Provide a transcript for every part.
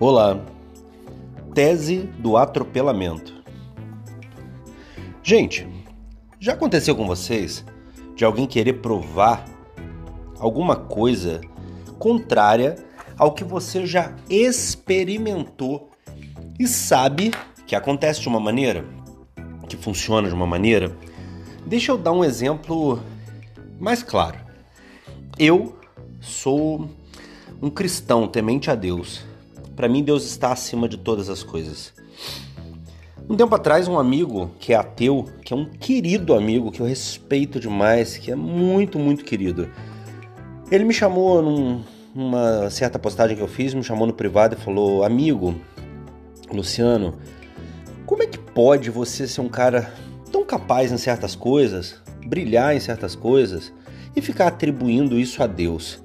Olá. Tese do atropelamento. Gente, já aconteceu com vocês de alguém querer provar alguma coisa contrária ao que você já experimentou e sabe que acontece de uma maneira, que funciona de uma maneira? Deixa eu dar um exemplo mais claro. Eu sou um cristão temente a Deus para mim, Deus está acima de todas as coisas. Um tempo atrás, um amigo que é ateu, que é um querido amigo, que eu respeito demais, que é muito, muito querido, ele me chamou num, numa certa postagem que eu fiz, me chamou no privado e falou: Amigo, Luciano, como é que pode você ser um cara tão capaz em certas coisas, brilhar em certas coisas e ficar atribuindo isso a Deus?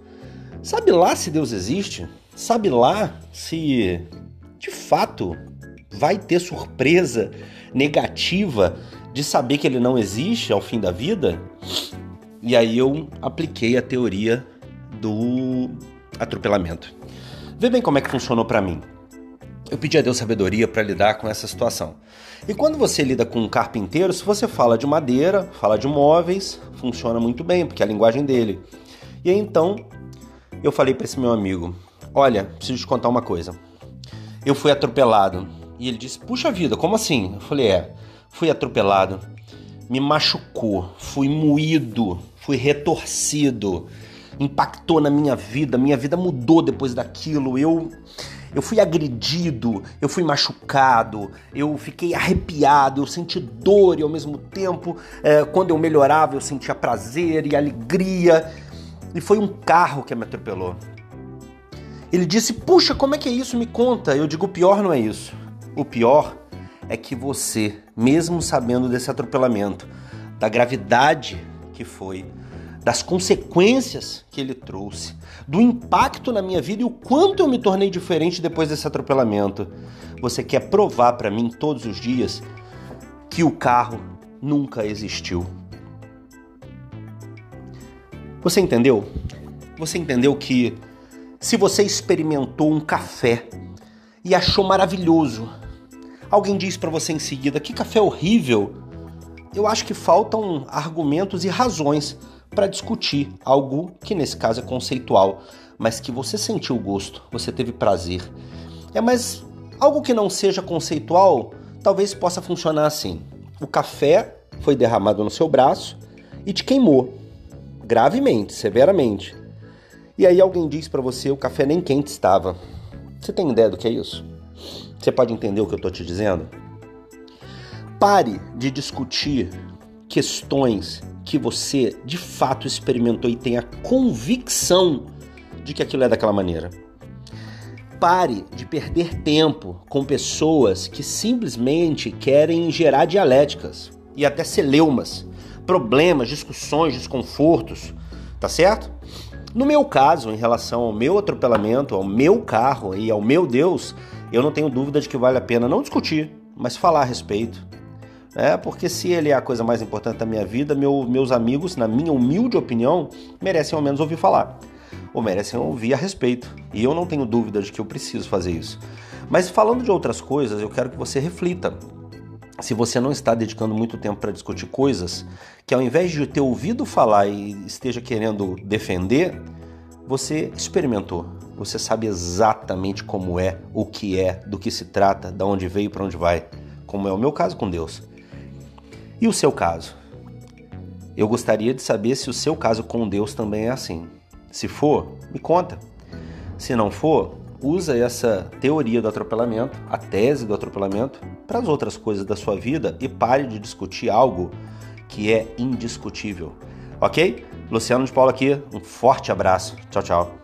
Sabe lá se Deus existe? Sabe lá se de fato vai ter surpresa negativa de saber que ele não existe ao fim da vida? E aí eu apliquei a teoria do atropelamento. Vê bem como é que funcionou para mim. Eu pedi a Deus sabedoria para lidar com essa situação. E quando você lida com um carpinteiro, se você fala de madeira, fala de móveis, funciona muito bem, porque é a linguagem dele. E aí então eu falei para esse meu amigo: Olha, preciso te contar uma coisa. Eu fui atropelado. E ele disse: Puxa vida, como assim? Eu falei: É, fui atropelado. Me machucou, fui moído, fui retorcido. Impactou na minha vida, minha vida mudou depois daquilo. Eu eu fui agredido, eu fui machucado, eu fiquei arrepiado, eu senti dor e ao mesmo tempo, é, quando eu melhorava, eu sentia prazer e alegria. E foi um carro que me atropelou. Ele disse: Puxa, como é que é isso? Me conta. Eu digo: O pior não é isso. O pior é que você, mesmo sabendo desse atropelamento, da gravidade que foi, das consequências que ele trouxe, do impacto na minha vida e o quanto eu me tornei diferente depois desse atropelamento, você quer provar para mim todos os dias que o carro nunca existiu. Você entendeu? Você entendeu que se você experimentou um café e achou maravilhoso, alguém diz para você em seguida que café horrível, eu acho que faltam argumentos e razões para discutir algo que nesse caso é conceitual, mas que você sentiu gosto, você teve prazer. É, mas algo que não seja conceitual talvez possa funcionar assim: o café foi derramado no seu braço e te queimou gravemente, severamente. E aí alguém diz para você o café nem quente estava. Você tem ideia do que é isso? Você pode entender o que eu estou te dizendo? Pare de discutir questões que você de fato experimentou e tenha convicção de que aquilo é daquela maneira. Pare de perder tempo com pessoas que simplesmente querem gerar dialéticas e até celeumas, problemas, discussões, desconfortos, tá certo? No meu caso, em relação ao meu atropelamento, ao meu carro e ao meu Deus, eu não tenho dúvida de que vale a pena não discutir, mas falar a respeito. É, porque se ele é a coisa mais importante da minha vida, meu, meus amigos, na minha humilde opinião, merecem ao menos ouvir falar. Ou merecem ouvir a respeito. E eu não tenho dúvida de que eu preciso fazer isso. Mas falando de outras coisas, eu quero que você reflita se você não está dedicando muito tempo para discutir coisas que ao invés de ter ouvido falar e esteja querendo defender, você experimentou. Você sabe exatamente como é, o que é, do que se trata, de onde veio para onde vai, como é o meu caso com Deus. E o seu caso? Eu gostaria de saber se o seu caso com Deus também é assim. Se for, me conta. Se não for, usa essa teoria do atropelamento, a tese do atropelamento, para as outras coisas da sua vida e pare de discutir algo que é indiscutível. Ok? Luciano de Paula aqui, um forte abraço. Tchau, tchau.